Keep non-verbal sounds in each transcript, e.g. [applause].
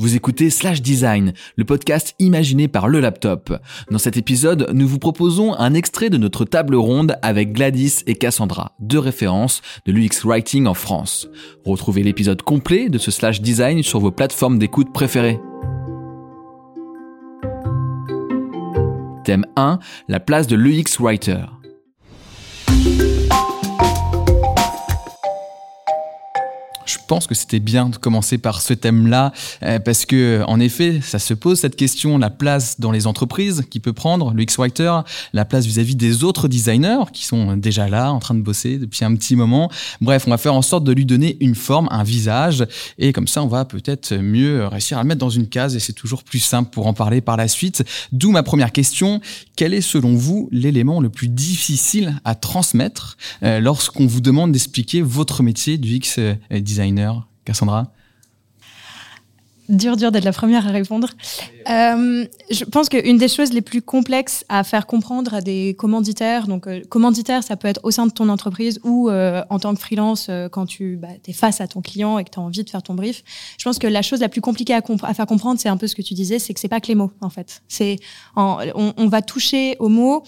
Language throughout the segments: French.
Vous écoutez Slash Design, le podcast imaginé par le laptop. Dans cet épisode, nous vous proposons un extrait de notre table ronde avec Gladys et Cassandra, deux références de l'UX Writing en France. Retrouvez l'épisode complet de ce Slash Design sur vos plateformes d'écoute préférées. Thème 1, la place de l'UX Writer. Je pense que c'était bien de commencer par ce thème-là, euh, parce que, en effet, ça se pose cette question, la place dans les entreprises qui peut prendre le X-Writer, la place vis-à-vis des autres designers qui sont déjà là, en train de bosser depuis un petit moment. Bref, on va faire en sorte de lui donner une forme, un visage, et comme ça, on va peut-être mieux réussir à le mettre dans une case, et c'est toujours plus simple pour en parler par la suite. D'où ma première question, quel est selon vous l'élément le plus difficile à transmettre euh, lorsqu'on vous demande d'expliquer votre métier du X-Designer designer, Cassandra Dur, dur d'être la première à répondre. Euh, je pense qu'une des choses les plus complexes à faire comprendre à des commanditaires, donc euh, commanditaire, ça peut être au sein de ton entreprise ou euh, en tant que freelance quand tu bah, es face à ton client et que tu as envie de faire ton brief. Je pense que la chose la plus compliquée à, faire comprendre, c'est un peu ce que tu disais, c'est que c'est pas que les mots en fait. C'est on, on, va toucher aux mots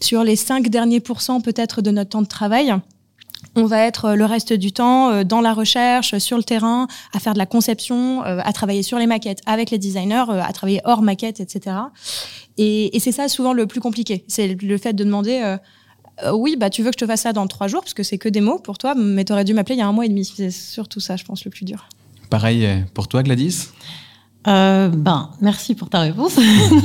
sur les cinq derniers pourcents peut-être de notre temps de travail on va être euh, le reste du temps euh, dans la recherche, sur le terrain, à faire de la conception, euh, à travailler sur les maquettes avec les designers, à travailler hors maquette, etc. Et, c'est ça souvent le plus compliqué. C'est le fait de demander oui, bah tu veux que je te fasse ça dans trois jours parce que c'est que des mots pour toi, mais tu aurais dû m'appeler il y a un mois et demi. C'est surtout ça, je pense, le plus dur. Pareil pour toi, Gladys? ben, merci pour ta réponse.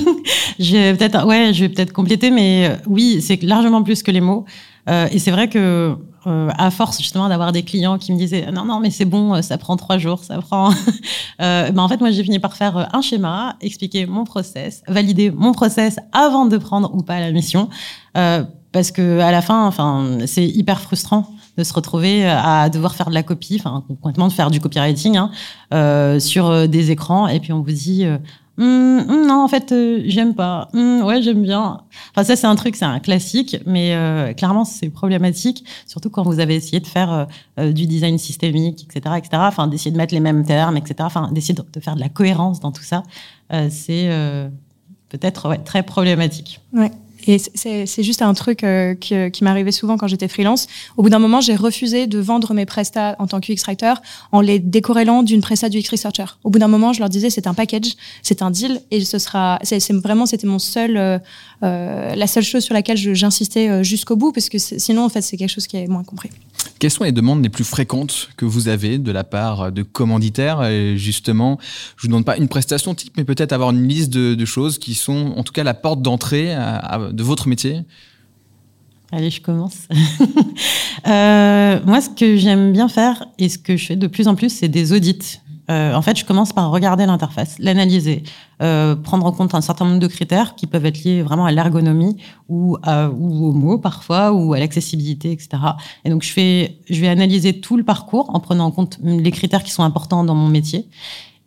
[laughs] je vais peut-être, ouais, je vais peut-être compléter, mais oui, c'est largement plus que les mots. Et c'est vrai que euh, à force justement d'avoir des clients qui me disaient non non mais c'est bon ça prend trois jours ça prend [laughs] euh, ben en fait moi j'ai fini par faire euh, un schéma expliquer mon process valider mon process avant de prendre ou pas la mission euh, parce que à la fin enfin c'est hyper frustrant de se retrouver à devoir faire de la copie enfin complètement de faire du copywriting hein, euh, sur des écrans et puis on vous dit hum, non, en fait, euh, j'aime pas. Hum, ouais, j'aime bien. Enfin, ça, c'est un truc, c'est un classique, mais euh, clairement, c'est problématique, surtout quand vous avez essayé de faire euh, du design systémique, etc., etc. Enfin, d'essayer de mettre les mêmes termes, etc. Enfin, d'essayer de, faire de la cohérence dans tout ça, c'est peut-être très problématique. Ouais. Et c'est juste un truc euh, qui, euh, qui m'arrivait souvent quand j'étais freelance. Au bout d'un moment, j'ai refusé de vendre mes prestats en tant qu'UX writer en les décorrélant d'une presta du UX researcher. Au bout d'un moment, je leur disais c'est un package, c'est un deal et ce sera, c'est vraiment c'était mon seul, euh, euh la seule chose sur laquelle j'insistais jusqu'au bout parce que sinon en fait c'est quelque chose qui est moins compris. Quelles sont les demandes les plus fréquentes que vous avez de la part de commanditaires et Justement, je vous demande pas une prestation type, mais peut-être avoir une liste de, choses qui sont, en tout cas, la porte d'entrée de votre métier. Allez, je commence. [laughs] euh, moi, ce que j'aime bien faire et ce que je fais de plus en plus, c'est des audits euh, en fait, je commence par regarder l'interface, l'analyser, euh, prendre en compte un certain nombre de critères qui peuvent être liés vraiment à l'ergonomie ou, ou aux mots parfois ou à l'accessibilité, etc. Et donc, je fais, je vais analyser tout le parcours en prenant en compte les critères qui sont importants dans mon métier.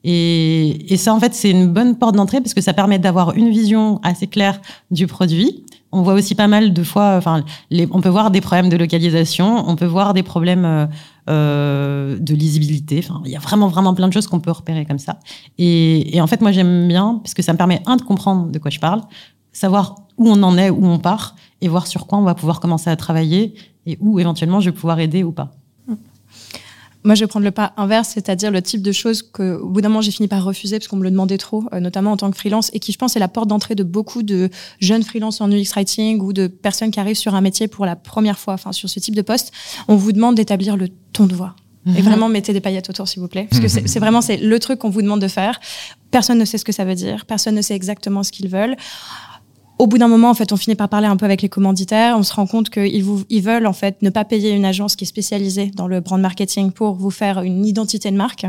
Et, et ça, en fait, c'est une bonne porte d'entrée parce que ça permet d'avoir une vision assez claire du produit. On voit aussi pas mal de fois, enfin, les, on peut voir des problèmes de localisation, on peut voir des problèmes euh, de lisibilité. Enfin, il y a vraiment, vraiment plein de choses qu'on peut repérer comme ça. Et, en fait, moi, j'aime bien, parce que ça me permet, un, de comprendre de quoi je parle, savoir où on en est, où on part, et voir sur quoi on va pouvoir commencer à travailler, et où éventuellement je vais pouvoir aider ou pas. Moi, je vais prendre le pas inverse, c'est-à-dire le type de choses que, au bout d'un moment, j'ai fini par refuser parce qu'on me le demandait trop, euh, notamment en tant que freelance, et qui, je pense, est la porte d'entrée de beaucoup de jeunes freelances en UX writing ou de personnes qui arrivent sur un métier pour la première fois, enfin, sur ce type de poste. On vous demande d'établir le ton de voix. Et mhm. vraiment, mettez des paillettes autour, s'il vous plaît. Parce que c'est vraiment c'est le truc qu'on vous demande de faire. Personne ne sait ce que ça veut dire. Personne ne sait exactement ce qu'ils veulent au bout d'un moment, en fait, on finit par parler un peu avec les commanditaires. On se rend compte qu'ils ils veulent en fait ne pas payer une agence qui est spécialisée dans le brand marketing pour vous faire une identité de marque.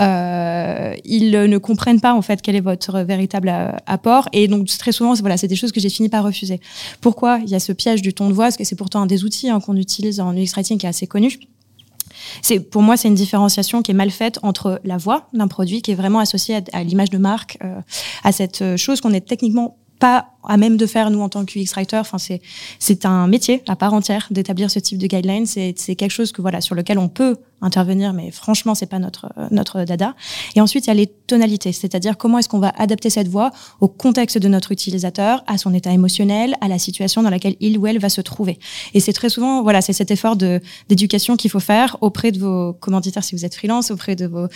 Euh, ils ne comprennent pas en fait quel est votre véritable euh, apport. Et donc très souvent, voilà, c'est des choses que j'ai fini par refuser. Pourquoi Il y a ce piège du ton de voix, parce que c'est pourtant un des outils hein, qu'on utilise en UX writing qui est assez connu. C'est pour moi c'est une différenciation qui est mal faite entre la voix d'un produit qui est vraiment associée à, l'image de marque, euh, à cette chose qu'on est techniquement pas à même de faire nous en tant que writer. Enfin, c'est c'est un métier à part entière d'établir ce type de guidelines. C'est c'est quelque chose que voilà sur lequel on peut intervenir, mais franchement, c'est pas notre notre dada. Et ensuite, il y a les tonalités, c'est-à-dire comment est-ce qu'on va adapter cette voix au contexte de notre utilisateur, à son état émotionnel, à la situation dans laquelle il ou elle va se trouver. Et c'est très souvent, voilà, c'est cet effort d'éducation qu'il faut faire auprès de vos commanditaires si vous êtes freelance, auprès de vos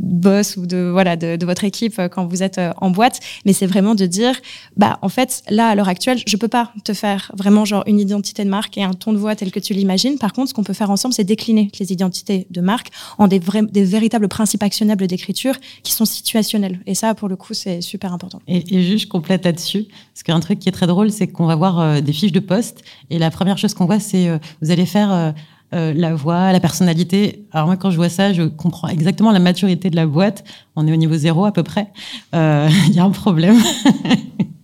boss ou de voilà de, de, votre équipe euh, quand vous êtes euh, en boîte mais c'est vraiment de dire bah en fait là à l'heure actuelle je peux pas te faire vraiment genre une identité de marque et un ton de voix tel que tu l'imagines par contre ce qu'on peut faire ensemble c'est décliner les identités de marque en des véritables principes actionnables d'écriture qui sont situationnels et ça pour le coup c'est super important et, et juste je complète là-dessus parce qu'un truc qui est très drôle c'est qu'on va voir euh, des fiches de poste et la première chose qu'on voit c'est vous allez faire euh, la voix, la personnalité. Alors moi, quand je vois ça, je comprends exactement la maturité de la boîte. On est au niveau zéro à peu près. Euh, [laughs] il y a un problème. [laughs]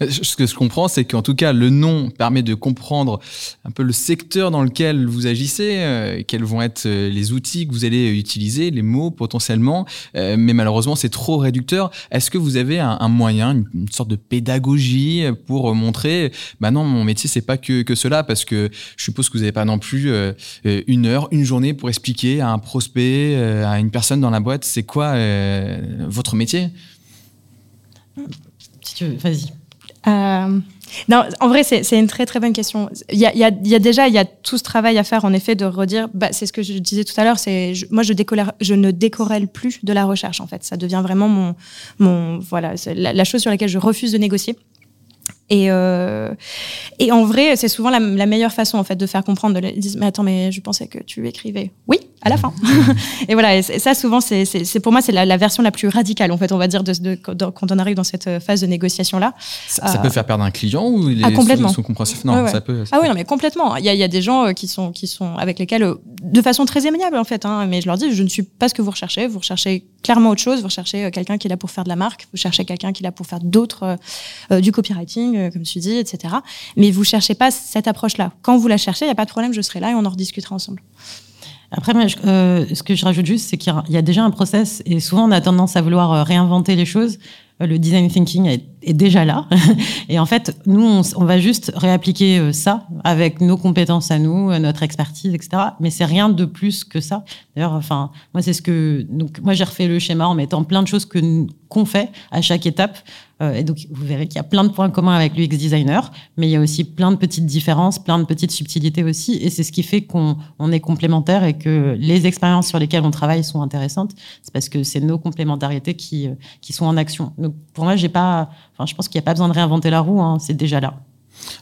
Ce que je comprends, c'est qu'en tout cas, le nom permet de comprendre un peu le secteur dans lequel vous agissez, euh, quels vont être euh, les outils que vous allez utiliser, les mots potentiellement. Euh, mais malheureusement, c'est trop réducteur. Est-ce que vous avez un, moyen, une, sorte de pédagogie pour montrer, bah non, mon métier, c'est pas que, que cela, parce que je suppose que vous n'avez pas non plus une heure, une journée pour expliquer à un prospect, à une personne dans la boîte, c'est quoi votre métier? Si tu veux, vas-y. Euh, non, en vrai, c'est une très très bonne question. Il y a, y, a, y a, déjà il y a tout ce travail à faire en effet de redire. Bah, c'est ce que je disais tout à l'heure. C'est moi je, je ne décorrèle plus de la recherche en fait. Ça devient vraiment mon mon voilà la, la chose sur laquelle je refuse de négocier. Et, euh, et en vrai, c'est souvent la, la, meilleure façon en fait de faire comprendre. De dire, mais attends, mais je pensais que tu écrivais. Oui, à la fin. [laughs] et voilà, et ça souvent, c'est pour moi, c'est la, la, version la plus radicale en fait, on va dire, de, de, quand on arrive dans cette phase de négociation là. Ça, peut faire perdre un client ou les ah, complètement. sont, compréhensifs Non, ça peut. Ça ah oui, non, mais complètement. Il y a, il y a des gens euh, qui sont qui sont avec lesquels, euh, de façon très aimable en fait, hein, mais je leur dis, je ne suis pas ce que vous recherchez. Vous recherchez clairement autre chose. Vous recherchez euh, quelqu'un qui est là pour faire de la marque. Vous cherchez quelqu'un qui est là pour faire d'autres, euh, du copywriting, comme tu dis, etc. Mais vous cherchez pas cette approche-là. Quand vous la cherchez, il n'y a pas de problème, je serai là et on en rediscutera ensemble. Après, euh, ce que je rajoute juste, c'est qu'il y, a déjà un process et souvent on a tendance à vouloir euh, réinventer les choses. Euh, le design thinking est, déjà là. [laughs] et en fait, nous, on, va juste réappliquer ça avec nos compétences à nous, notre expertise, etc. Mais c'est rien de plus que ça. D'ailleurs, enfin, moi, c'est ce que, donc, moi, j'ai refait le schéma en mettant plein de choses que, qu'on fait à chaque étape. Euh, et donc, vous verrez qu'il y a plein de points communs avec l'UX designer, mais il y a aussi plein de petites différences, plein de petites subtilités aussi. Et c'est ce qui fait qu'on on est complémentaires et que les expériences sur lesquelles on travaille sont intéressantes. C'est parce que c'est nos complémentarités qui, euh, qui sont en action. Donc, pour moi, j'ai pas, enfin, je pense qu'il n'y a pas besoin de réinventer la roue, hein, c'est déjà là.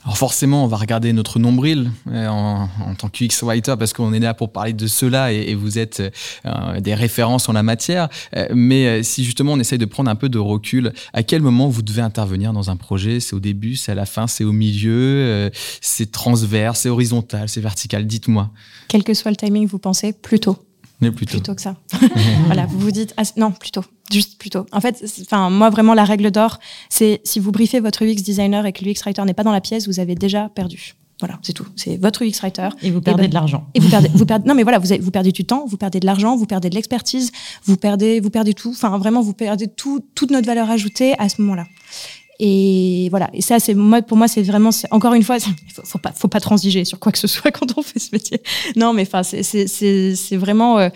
Alors forcément, on va regarder notre nombril euh, en, en tant qu'UX writer parce qu'on est là pour parler de cela et, et vous êtes euh, des références en la matière. Euh, mais si justement on essaye de prendre un peu de recul, à quel moment vous devez intervenir dans un projet? C'est au début, c'est à la fin, c'est au milieu, c'est transverse, c'est horizontal, c'est vertical? Dites-moi. Quel que soit le timing, vous pensez plutôt mais plutôt. Plutôt que ça. [laughs] voilà, vous vous dites, ah, non, plutôt, juste plutôt. En fait, enfin, moi, vraiment, la règle d'or, c'est si vous briefez votre UX designer et que l'UX writer n'est pas dans la pièce, vous avez déjà perdu. Voilà, c'est tout. C'est votre UX writer. Et vous perdez ben, de l'argent. Et vous perdez, vous perdez, [laughs] non mais voilà, vous, avez, vous perdez du temps, vous perdez de l'argent, vous perdez de l'expertise, vous perdez, vous perdez tout. Enfin, vraiment, vous perdez tout, toute notre valeur ajoutée à ce moment-là. Et voilà. Et ça, c'est moi, pour moi, c'est vraiment, encore une fois, [laughs] faut, faut pas, faut pas transiger sur quoi que ce soit [laughs] quand on fait ce métier. Non, mais enfin, c'est, vraiment, euh,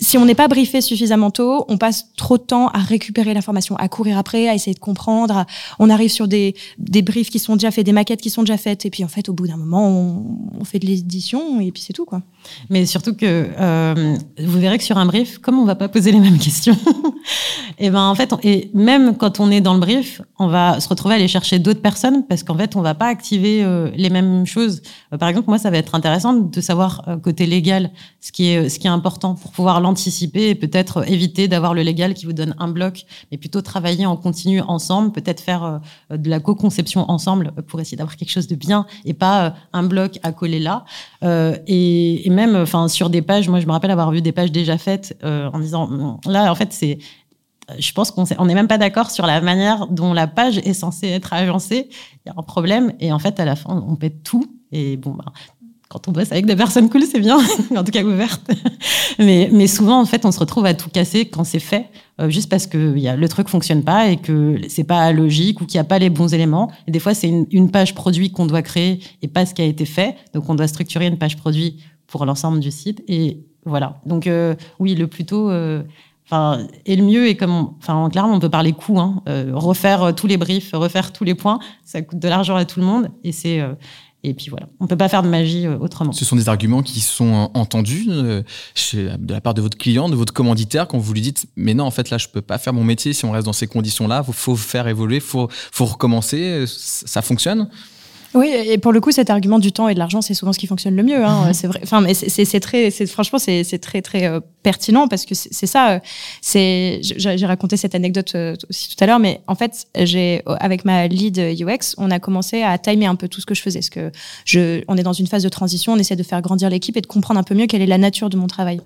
si on n'est pas briefé suffisamment tôt, on passe trop de temps à récupérer l'information, à courir après, à essayer de comprendre. on arrive sur des, des briefs qui sont déjà faits, des maquettes qui sont déjà faites, et puis en fait, au bout d'un moment, on, fait de l'édition et puis c'est tout, quoi. Mais surtout que euh, vous verrez que sur un brief, comme on va pas poser les mêmes [laughs] questions, et ben en fait, et même quand on est dans le brief, on va se retrouver à aller chercher d'autres personnes parce qu'en fait, on va pas activer euh, les mêmes choses. Euh, par exemple, moi, ça va être intéressant de savoir euh, côté légal ce qui est ce qui est important pour pouvoir l'anticiper et peut-être éviter d'avoir le légal qui vous donne un bloc, mais plutôt travailler en continu ensemble, peut-être faire de la co-conception ensemble pour essayer d'avoir quelque chose de bien et pas un bloc à coller là. et, et même, enfin, sur des pages, moi, je me rappelle avoir vu des pages déjà faites euh, en disant, là, en fait, c'est, je pense qu'on n'est même pas d'accord sur la manière dont la page est censée être agencée. Il y a un problème et en fait, à la fin, on pète tout. Et bon, bah, quand on bosse avec des personnes cool, c'est bien, [laughs] en tout cas ouvertes. [laughs] mais, mais souvent, en fait, on se retrouve à tout casser quand c'est fait, euh, juste parce que le truc fonctionne pas et que c'est pas logique ou qu'il n'y a pas les bons éléments. Des fois, c'est une, page produit qu'on doit créer et pas ce qui a été fait. Donc, on doit structurer une page produit pour l'ensemble du site. Et voilà. Donc, euh, oui, le plus tôt. Euh, Enfin, et le mieux est comme, enfin, clairement, on peut parler coût, hein, euh, refaire tous les briefs, refaire tous les points, ça coûte de l'argent à tout le monde, et c'est, et puis voilà, on peut pas faire de magie euh, autrement. Ce sont des arguments qui sont entendus euh, de la part de votre client, de votre commanditaire, quand vous lui dites mais non en fait là je peux pas faire mon métier si on reste dans ces conditions-là, il faut faire évoluer, faut faut recommencer, ça fonctionne? Oui, et pour le coup, cet argument du temps et de l'argent, c'est souvent ce qui fonctionne le mieux. Hein. c'est vrai. Enfin, mais c'est très, franchement, c'est très très euh, pertinent parce que c'est ça. Euh, c'est, j'ai raconté cette anecdote euh, aussi tout à l'heure, mais en fait, j'ai avec ma lead UX, on a commencé à timer un peu tout ce que je faisais, parce que je, on est dans une phase de transition, on essaie de faire grandir l'équipe et de comprendre un peu mieux quelle est la nature de mon travail.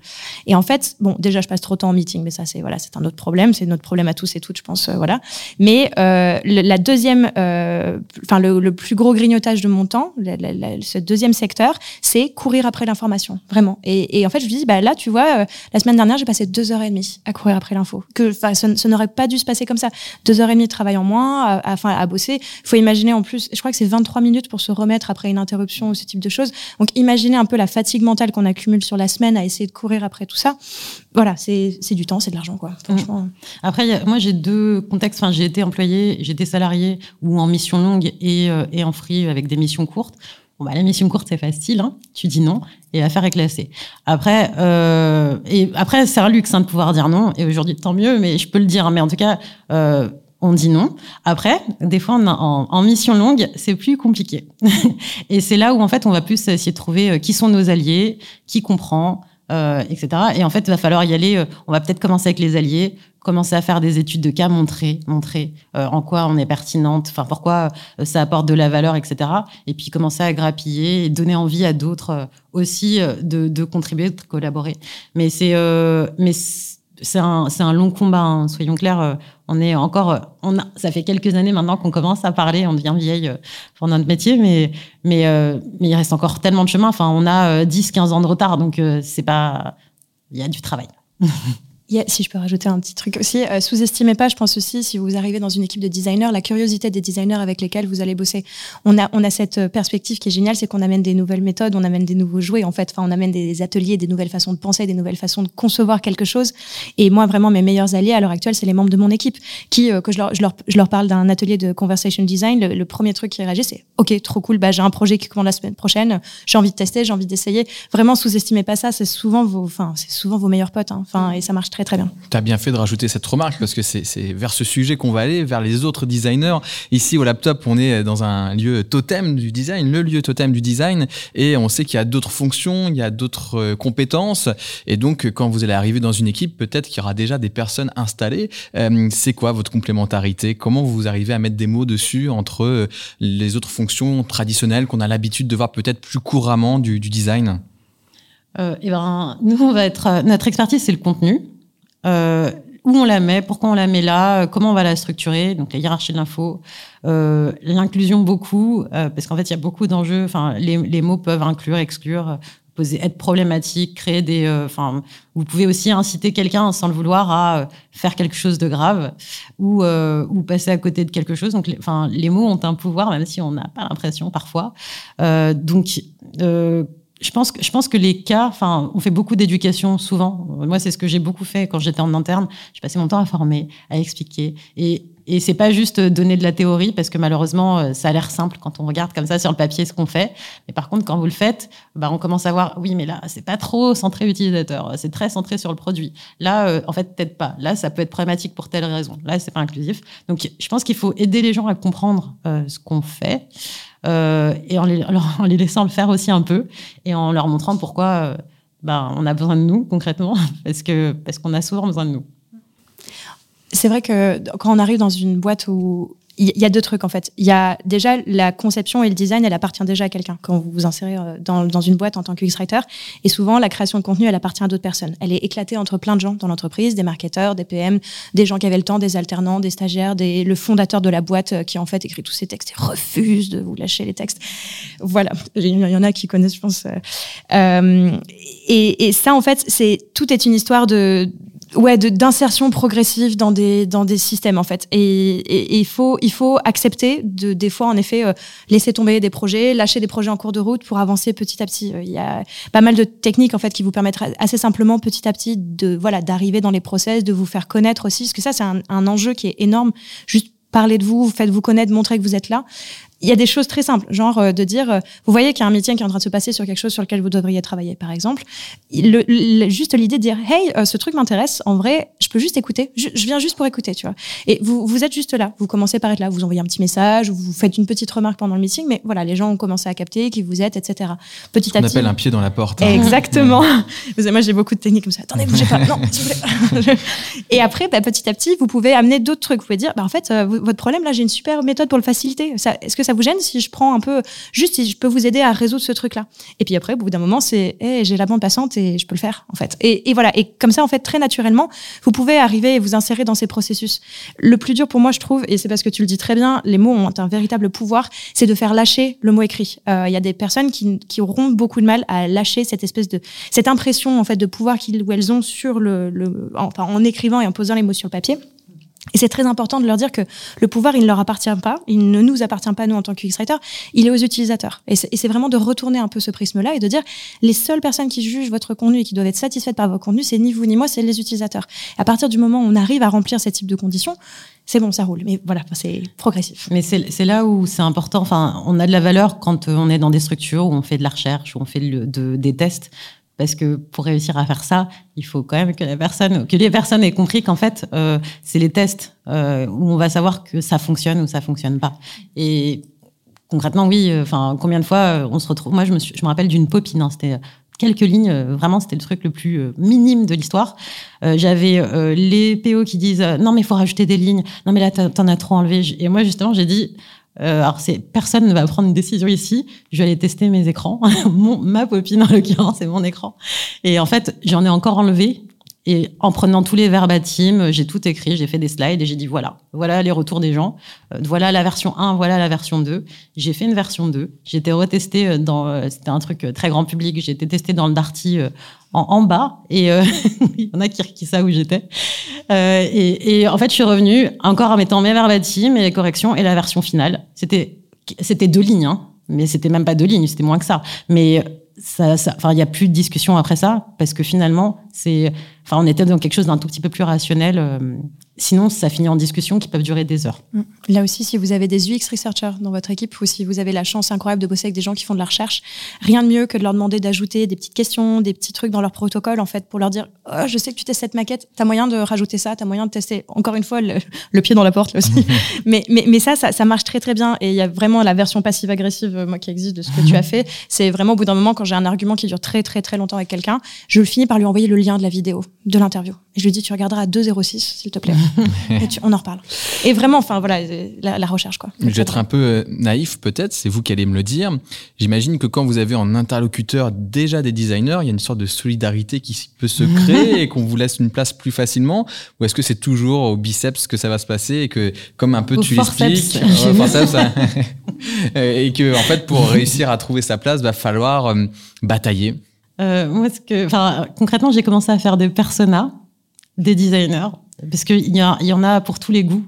Et en fait, bon, déjà, je passe trop de temps en meeting, mais ça, c'est voilà, c'est un autre problème, c'est notre problème à tous et toutes, je pense, voilà. Mais la deuxième, enfin, le, le plus gros grignotage de mon temps, ce deuxième secteur, c'est courir après l'information, vraiment. Et, en fait, je me dis, bah là, tu vois, euh, la semaine dernière, j'ai passé deux heures et demie à courir après l'info. Que, ça, ça n'aurait pas dû se passer comme ça. Deux heures et demie de travail en moins, à, enfin, à bosser. Il faut imaginer en plus, je crois que c'est 23 minutes pour se remettre après une interruption ou ce type de choses. Donc, imaginez un peu la fatigue mentale qu'on accumule sur la semaine à essayer de courir après tout ça. Voilà, c'est du temps, c'est de l'argent, quoi. Franchement. Après, moi, j'ai deux contextes. Enfin, j'ai été employé, j'ai été salarié ou en mission longue et, euh, et en free avec des missions courtes. Bon, bah, la mission courte, c'est facile, hein. tu dis non et l'affaire est classée. Après, euh, et après c'est un luxe hein, de pouvoir dire non, et aujourd'hui, tant mieux, mais je peux le dire, mais en tout cas, euh, on dit non. Après, des fois, en, mission longue, c'est plus compliqué. [laughs] et c'est là où, en fait, on va plus essayer de trouver euh, qui sont nos alliés, qui comprend, etc. Et en fait, il va falloir y aller. On va peut-être commencer avec les alliés, commencer à faire des études de cas, montrer, montrer euh, en quoi on est pertinente, enfin pourquoi euh, ça apporte de la valeur, etc. Et puis commencer à grappiller et donner envie à d'autres aussi de, contribuer, de collaborer. Mais c'est, mais c'est un, un long combat. Hein, soyons clairs on est encore, on a, ça fait quelques années maintenant qu'on commence à parler, on devient vieille euh, pour notre métier, mais, mais, euh, mais il reste encore tellement de chemin. Enfin, on a 10, euh, 15 ans de retard, donc c'est pas, il y a du travail. [laughs] si je peux rajouter un petit truc aussi, euh, sous-estimez pas, je pense aussi, si vous arrivez dans une équipe de designers, la curiosité des designers avec lesquels vous allez bosser. On a, on a cette euh, perspective qui est géniale, c'est qu'on amène des nouvelles méthodes, on amène des nouveaux jouets, en fait. Enfin, on amène des ateliers, des nouvelles façons de penser, des nouvelles façons de concevoir quelque chose. Et moi, vraiment, mes meilleurs alliés à l'heure actuelle, c'est les membres de mon équipe qui, euh, que je leur, je leur, parle d'un atelier de conversation design. Le, premier truc qui réagit, c'est OK, trop cool, bah, j'ai un projet qui commence la semaine prochaine, j'ai envie de tester, j'ai envie d'essayer. Vraiment, sous-estimez pas ça, c'est souvent vos, enfin, c'est souvent vos meilleurs potes, hein. enfin, et ça marche très bien. T'as bien fait de rajouter cette remarque parce que c'est vers ce sujet qu'on va aller, vers les autres designers. Ici, au laptop, on est dans un lieu totem du design, le lieu totem du design, et on sait qu'il y a d'autres fonctions, il y a d'autres euh, compétences, et donc quand vous allez arriver dans une équipe, peut-être qu'il y aura déjà des personnes installées. Euh, c'est quoi votre complémentarité? Comment vous arrivez à mettre des mots dessus entre euh, les autres fonctions traditionnelles qu'on a l'habitude de voir peut-être plus couramment du, design? Euh, et eh ben, nous, on va être notre expertise, c'est le contenu. Euh, où on la met, pourquoi on la met là, euh, comment on va la structurer, donc la hiérarchie de l'info, euh, l'inclusion beaucoup, euh, parce qu'en fait il y a beaucoup d'enjeux. Enfin, les, les, mots peuvent inclure, exclure, poser, être problématique, créer des. Enfin, vous pouvez aussi inciter quelqu'un sans le vouloir à faire quelque chose de grave ou ou passer à côté de quelque chose. Donc, enfin, les mots ont un pouvoir, même si on n'a pas l'impression parfois. donc je pense que je pense que les cas, enfin, on fait beaucoup d'éducation souvent. Moi, c'est ce que j'ai beaucoup fait quand j'étais en interne. J'ai passé mon temps à former, à expliquer, et et c'est pas juste donner de la théorie parce que malheureusement, euh, ça a l'air simple quand on regarde comme ça sur le papier ce qu'on fait. Mais par contre, quand vous le faites, bah, on commence à voir, oui, mais là, c'est pas trop centré utilisateur, c'est très centré sur le produit. Là, euh, en fait, peut-être pas. Là, ça peut être problématique pour telle raison. Là, c'est pas inclusif. Donc, je pense qu'il faut aider les gens à comprendre euh, ce qu'on fait. Euh, et en les, en les, laissant le faire aussi un peu et en leur montrant pourquoi ben, on a besoin de nous concrètement [laughs] parce parce qu'on a souvent besoin de nous. C'est vrai que quand on arrive dans une boîte où il y, a deux trucs en fait. Il y a déjà la conception et le design, elle appartient déjà à quelqu'un quand vous vous insérez euh, dans, dans une boîte en tant qu'UX writer. Et souvent, la création de contenu, elle appartient à d'autres personnes. Elle est éclatée entre plein de gens dans l'entreprise, des marketeurs, des PM, des gens qui avaient le temps, des alternants, des stagiaires, des, le fondateur de la boîte euh, qui en fait écrit tous ces textes et refuse de vous lâcher les textes. Voilà, il y en a qui connaissent, je pense. Euh, et, et ça, en fait, c'est tout est une histoire de ouais d'insertion progressive dans des dans des systèmes en fait. Et il faut il faut accepter de des fois en effet euh, laisser tomber des projets lâcher des projets en cours de route pour avancer petit à petit. Il y a pas mal de techniques en fait qui vous permettent assez simplement petit à petit de voilà d'arriver dans les process de vous faire connaître aussi parce que ça c'est un, un enjeu qui est énorme. Juste parler de vous, faites-vous connaître, montrer que vous êtes là il y a des choses très simples, genre euh, de dire, euh, vous voyez qu'il y a un meeting qui est en train de se passer sur quelque chose sur lequel vous devriez travailler, par exemple. Le, juste l'idée de dire, hey, euh, ce truc m'intéresse, en vrai, je peux juste écouter, je, viens juste pour écouter, tu vois. Et vous, vous êtes juste là, vous commencez par être là, vous envoyez un petit message, vous faites une petite remarque pendant le meeting, mais voilà, les gens ont commencé à capter qui vous êtes, etc. Petit à petit. On appelle un pied dans la porte. Exactement. moi, j'ai beaucoup de techniques comme ça. Attendez, bougez pas. Non, [laughs] Et après, bah, petit à petit, vous pouvez amener d'autres trucs. Vous pouvez dire, bah, en fait, votre problème, là, j'ai une super méthode pour le faciliter. Est-ce que ça vous gêne si je prends un peu, juste si je peux vous aider à résoudre ce truc-là. Et puis après, au bout d'un moment, c'est, hey, j'ai la bande passante et je peux le faire, en fait. Et, voilà. Et comme ça, en fait, très naturellement, vous pouvez arriver et vous insérer dans ces processus. Le plus dur pour moi, je trouve, et c'est parce que tu le dis très bien, les mots ont un véritable pouvoir, c'est de faire lâcher le mot écrit. Euh, il y a des personnes qui, qui auront beaucoup de mal à lâcher cette espèce de, cette impression, en fait, de pouvoir qu'ils ou elles ont sur le enfin, en écrivant et en posant les mots sur le papier. Et c'est très important de leur dire que le pouvoir, il ne leur appartient pas, il ne nous appartient pas, nous, en tant qu'UX-Writer, il est aux utilisateurs. Et c'est vraiment de retourner un peu ce prisme-là et de dire, les seules personnes qui jugent votre contenu et qui doivent être satisfaites par votre contenu, c'est ni vous ni moi, c'est les utilisateurs. À partir du moment où on arrive à remplir ce type de conditions, c'est bon, ça roule. Mais voilà, c'est progressif. Mais c'est là où c'est important. Enfin, on a de la valeur quand on est dans des structures où on fait de la recherche, où on fait de, des tests. Parce que pour réussir à faire ça, il faut quand même que la personne, que les personnes aient compris qu'en fait, euh, c'est les tests euh, où on va savoir que ça fonctionne ou ça fonctionne pas. Et concrètement, oui. Euh, enfin, combien de fois euh, on se retrouve Moi, je me, je me rappelle d'une popine. Hein, c'était quelques lignes. Vraiment, c'était le truc le plus minime de l'histoire. J'avais les PO qui disent non mais il faut rajouter des lignes. Non mais là t'en as trop enlevé. Et moi justement, j'ai dit euh, alors, c'est personne ne va prendre une décision ici. Je vais aller tester mes écrans. [laughs] mon, ma copine, en l'occurrence, c'est mon écran. Et en fait, j'en ai encore enlevé. Et en prenant tous les verbatims, j'ai tout écrit, j'ai fait des slides et j'ai dit voilà, voilà les retours des gens, euh, voilà la version 1, voilà la version 2. J'ai fait une version 2. J'ai été retestée euh, dans, euh, c'était un truc très grand public, j'ai été testée dans le Darty en, bas et [laughs] il y en a qui, savent où j'étais. Et, et, en fait, je suis revenue encore en mettant mes verbatims et corrections et la version finale. C'était, c'était deux lignes, hein, mais c'était même pas deux lignes, c'était moins que ça. Mais ça, ça, il y a plus de discussion après ça parce que finalement, c'est, enfin, on était dans quelque chose d'un tout petit peu plus rationnel. Euh, Sinon, ça finit en discussion qui peuvent durer des heures. Mm. Là aussi, si vous avez des UX researchers dans votre équipe ou si vous avez la chance incroyable de bosser avec des gens qui font de la recherche, rien de mieux que de leur demander d'ajouter des petites questions, des petits trucs dans leur protocole, en fait, pour leur dire oh, Je sais que tu testes cette maquette, tu as moyen de rajouter ça, tu as moyen de tester, encore une fois, le, pied dans la porte, là aussi. [laughs] mais, mais, mais ça, ça, ça, marche très, très bien. Et il y a vraiment la version passive-agressive, euh, moi, qui existe de ce que tu as [laughs] fait. C'est vraiment au bout d'un moment, quand j'ai un argument qui dure très, très, très longtemps avec quelqu'un, je le finis par lui envoyer le lien de la vidéo, de l'interview. Et je lui dis Tu regarderas à 2,06, s'il te plaît. [laughs] et tu, on en reparle. Et vraiment, enfin voilà, la, recherche quoi. Je vais être un peu euh, naïf peut-être, c'est vous qui allez me le dire. J'imagine que quand vous avez en interlocuteur déjà des designers, il y a une sorte de solidarité qui peut se [laughs] créer et qu'on vous laisse une place plus facilement. Ou est-ce que c'est toujours au biceps que ça va se passer et que comme un peu tu l'expliques, [laughs] et que en fait pour réussir à trouver sa place, va falloir euh, batailler. Euh, moi, que, enfin, concrètement, j'ai commencé à faire des personas, des designers, parce qu'il y, y en a pour tous les goûts.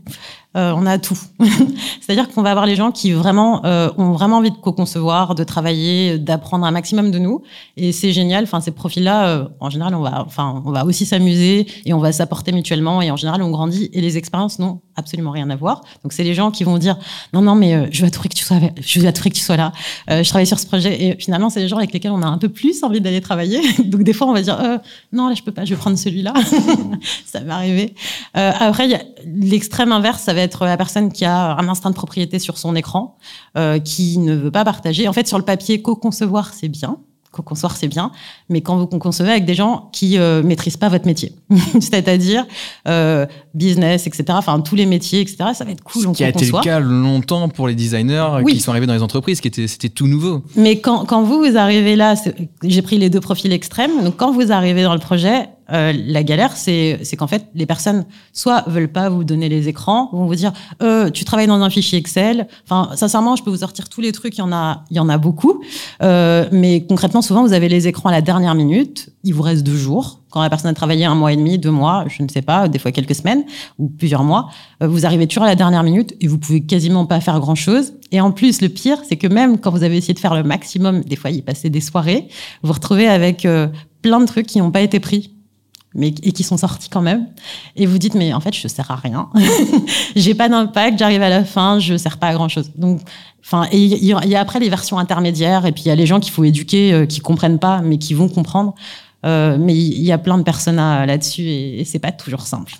Euh, on a tout. [laughs] C'est-à-dire qu'on va avoir les gens qui vraiment euh, ont vraiment envie de co-concevoir, de travailler, d'apprendre un maximum de nous. Et c'est génial. Enfin, ces profils-là, euh, en général, on va, enfin, on va aussi s'amuser et on va s'apporter mutuellement. Et en général, on grandit. Et les expériences n'ont absolument rien à voir. Donc, c'est les gens qui vont dire non, non, mais je vais à tout que tu sois, je vais à tout que tu sois là. je travaille sur ce projet. Et finalement, c'est les gens avec lesquels on a un peu plus envie d'aller travailler. [laughs] Donc, des fois, on va dire non, là, je peux pas. Je vais prendre celui-là. [laughs] ça va arriver. après, l'extrême inverse. Ça va être la personne qui a un instinct de propriété sur son écran, euh, qui ne veut pas partager. En fait, sur le papier, co-concevoir, c'est bien. co-concevoir, c'est bien, mais quand vous concevez avec des gens qui euh, maîtrisent pas votre métier, [laughs] c'est-à-dire euh, business, etc., enfin tous les métiers, etc., ça va être cool. Ce qui a été le cas longtemps pour les designers qui sont arrivés dans les entreprises, qui était c'était tout nouveau. Mais quand, quand vous, vous arrivez là, j'ai pris les deux profils extrêmes, donc quand vous arrivez dans le projet, euh, la galère, c'est qu'en fait, les personnes soit veulent pas vous donner les écrans, vont vous dire euh, tu travailles dans un fichier Excel. Enfin, sincèrement, je peux vous sortir tous les trucs, il y en a, il y en a beaucoup. Euh, mais concrètement, souvent, vous avez les écrans à la dernière minute. Il vous reste deux jours. Quand la personne a travaillé un mois et demi, deux mois, je ne sais pas, des fois quelques semaines ou plusieurs mois, euh, vous arrivez toujours à la dernière minute et vous pouvez quasiment pas faire grand chose. Et en plus, le pire, c'est que même quand vous avez essayé de faire le maximum, des fois, y passer des soirées, vous vous retrouvez avec euh, plein de trucs qui n'ont pas été pris mais et qui sont sortis quand même. Et vous dites mais en fait je sers à rien, [laughs] j'ai pas d'impact, j'arrive à la fin, je sers pas à grand chose. Donc enfin et il y, a après les versions intermédiaires et puis il y a les gens qu'il faut éduquer euh, qui comprennent pas mais qui vont comprendre. Euh, mais il y a plein de personas là-dessus et, et c'est pas toujours simple.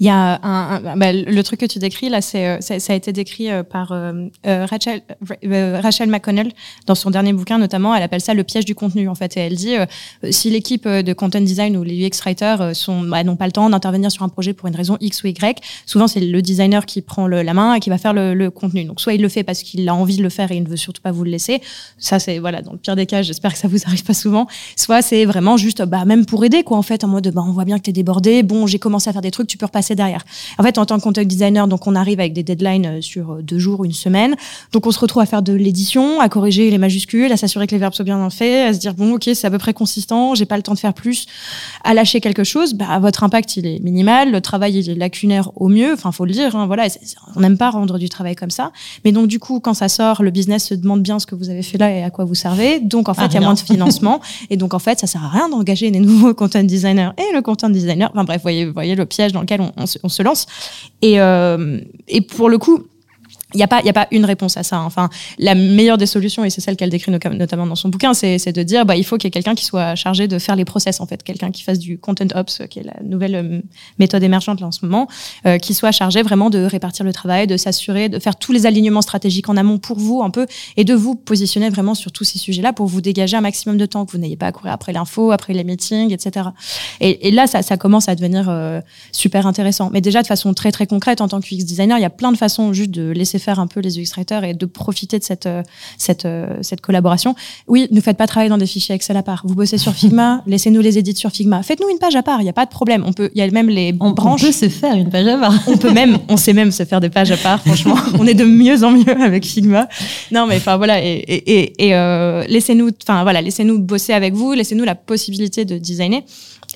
Il y a un, bah, le truc que tu décris là, c'est euh, ça, a été décrit euh, par euh, Rachel, McConnell dans son dernier bouquin notamment. Elle appelle ça le piège du contenu en fait. Et elle dit si l'équipe de content design ou les UX writers sont bah, n'ont pas le temps d'intervenir sur un projet pour une raison X ou Y, souvent c'est le designer qui prend la main et qui va faire le, le, contenu. Donc soit il le fait parce qu'il a envie de le faire et il ne veut surtout pas vous le laisser. Ça c'est voilà dans le pire des cas. J'espère que ça vous [laughs] arrive pas souvent. Soit c'est vraiment juste bah même pour aider quoi en fait en mode bah on voit bien que t'es débordé. Bon j'ai commencé à faire des trucs, tu peux repasser derrière. En fait, en tant que content designer, donc on arrive avec des deadlines euh, sur euh, deux jours, une semaine. Donc on se retrouve à faire de l'édition, à corriger les majuscules, à s'assurer que les verbes soient bien faits, à se dire bon, ok, c'est à peu près consistant, j'ai pas le temps de faire plus, à lâcher quelque chose. Bah, votre impact il est minimal, le travail il est lacunaire au mieux. Enfin, faut le dire. Hein, voilà, on n'aime pas rendre du travail comme ça. Mais donc du coup, quand ça sort, le business se demande bien ce que vous avez fait là et à quoi vous servez. Donc en fait, il y a moins de financement et donc en fait, ça sert à rien d'engager des nouveaux content designers et le content designer. Enfin bref, voyez, voyez le piège dans lequel on, on, se, lance. Et, euh, et pour le coup, il n'y a, pas, y a pas une réponse à ça. Hein. Enfin, la meilleure des solutions, et c'est celle qu'elle décrit notamment dans son bouquin, c'est de dire bah, il faut qu'il y ait quelqu'un qui soit chargé de faire les process, en fait, quelqu'un qui fasse du content ops, qui est la nouvelle euh, méthode émergente là en ce moment, euh, qui soit chargé vraiment de répartir le travail, de s'assurer, de faire tous les alignements stratégiques en amont pour vous un peu, et de vous positionner vraiment sur tous ces sujets-là pour vous dégager un maximum de temps, que vous n'ayez pas à courir après l'info, après les meetings, etc. Et, et là, ça, ça, commence à devenir euh, super intéressant. Mais déjà, de façon très très concrète, en tant que UX designer, il y a plein de façons juste de laisser faire un peu les UX writers et de profiter de cette, euh, cette, euh, cette collaboration. Oui, ne faites pas travailler dans des fichiers Excel à part. Vous bossez sur Figma, [laughs] laissez-nous les éditer sur Figma. Faites-nous une page à part, il n'y a pas de problème. On peut, il y a même les on, branches. On peut se faire une page à part. on peut même, on sait même se faire des pages à part, franchement. [laughs] on est de mieux en mieux avec Figma. Non, mais enfin voilà, et, et, et euh, laissez-nous, enfin voilà, laissez-nous bosser avec vous, laissez-nous la possibilité de designer.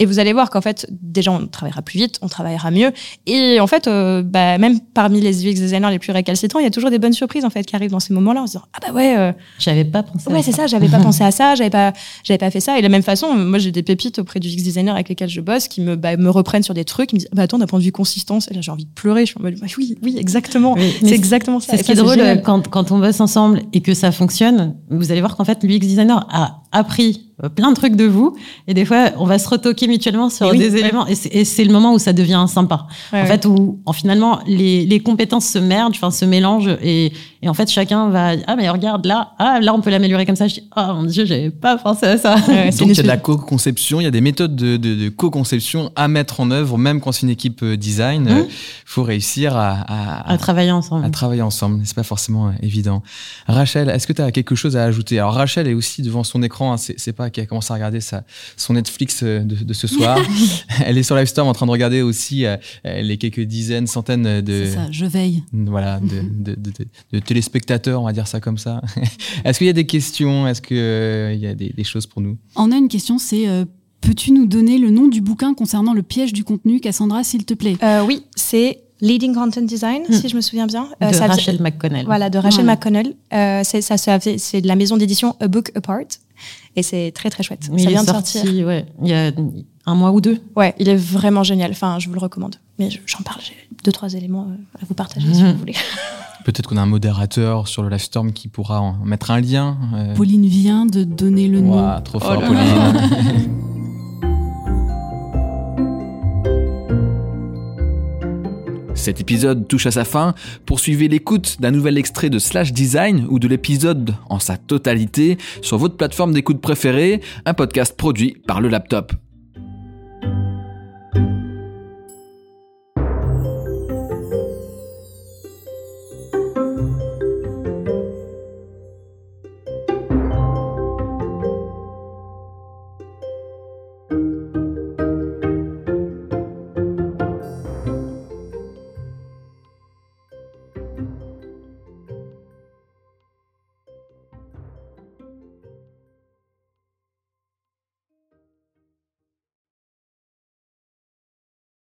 Et vous allez voir qu'en fait, déjà, on travaillera plus vite, on travaillera mieux. Et en fait, euh, bah, même parmi les UX designers les plus récalcitrants, il y a toujours des bonnes surprises en fait qui arrivent dans ces moments-là en se disant ah bah ouais, euh, j'avais pas pensé. Ouais, c'est ça, j'avais pas [laughs] pensé à ça, j'avais pas, j'avais pas fait ça. Et de la même façon, moi j'ai des pépites auprès du UX designer avec lesquels je bosse qui me, bah, me reprennent sur des trucs, ils me disent bah attends, d'un point de vue consistance, et là j'ai envie de pleurer. Je suis en mode bah, oui, oui, exactement, c'est exactement ça. C'est ce qui est drôle quand, quand on bosse ensemble et que ça fonctionne. Vous allez voir qu'en fait l'UX designer a appris plein de trucs de vous. Et des fois on va se retoquer mutuellement sur des éléments. Et c'est le moment où ça devient sympa. Ouais, en fait où en, finalement les, les, compétences se merdent enfin se mélangent. Et, et, en fait chacun va ah mais regarde là ah là on peut l'améliorer comme ça je dis oh mon dieu j'avais pas pensé à ça. Donc il y a de la co-conception il y a des méthodes de, de, de co-conception à mettre en œuvre même quand c'est une équipe euh, design il mmh. faut réussir à, à, à, travailler ensemble. à travailler ensemble. C'est pas forcément évident. Rachel est-ce que tu as quelque chose à ajouter? Alors Rachel est aussi devant son écran hein, c'est pas qui a commencé à regarder sa, son Netflix euh, de, de ce soir. [laughs] Elle est sur Livestorm en train de regarder aussi euh, les quelques dizaines, centaines de. C'est ça, je veille. Voilà, de, de, de, téléspectateurs, on va dire ça comme ça. [laughs] Est-ce qu'il y a des questions? Est-ce qu'il euh, y a des, des, choses pour nous? On a une question, c'est. Euh, Peux-tu nous donner le nom du bouquin concernant le piège du contenu, Cassandra, s'il te plaît? Euh, Oui, c'est Leading Content Design, mm. si je me souviens bien. De ça, Rachel McConnell. Voilà, de Rachel. McConnell. Euh, c'est ça, c'est de la maison d'édition A Book Apart, et c'est très très chouette. Mais ça vient de sorti, sortir. Ouais, il y a un mois ou deux. Ouais, il est vraiment génial. Enfin, je vous le recommande. Mais j'en parle, j'ai deux trois éléments à vous partager si vous voulez. [laughs] Peut-être qu'on a un modérateur sur le live storm qui pourra en mettre un lien. Euh... Pauline vient de donner le wow, nom. Trop fort, oh Pauline. [laughs] Cet épisode touche à sa fin. Poursuivez l'écoute d'un nouvel extrait de Slash Design ou de l'épisode en sa totalité sur votre plateforme d'écoute préférée, un podcast produit par le laptop.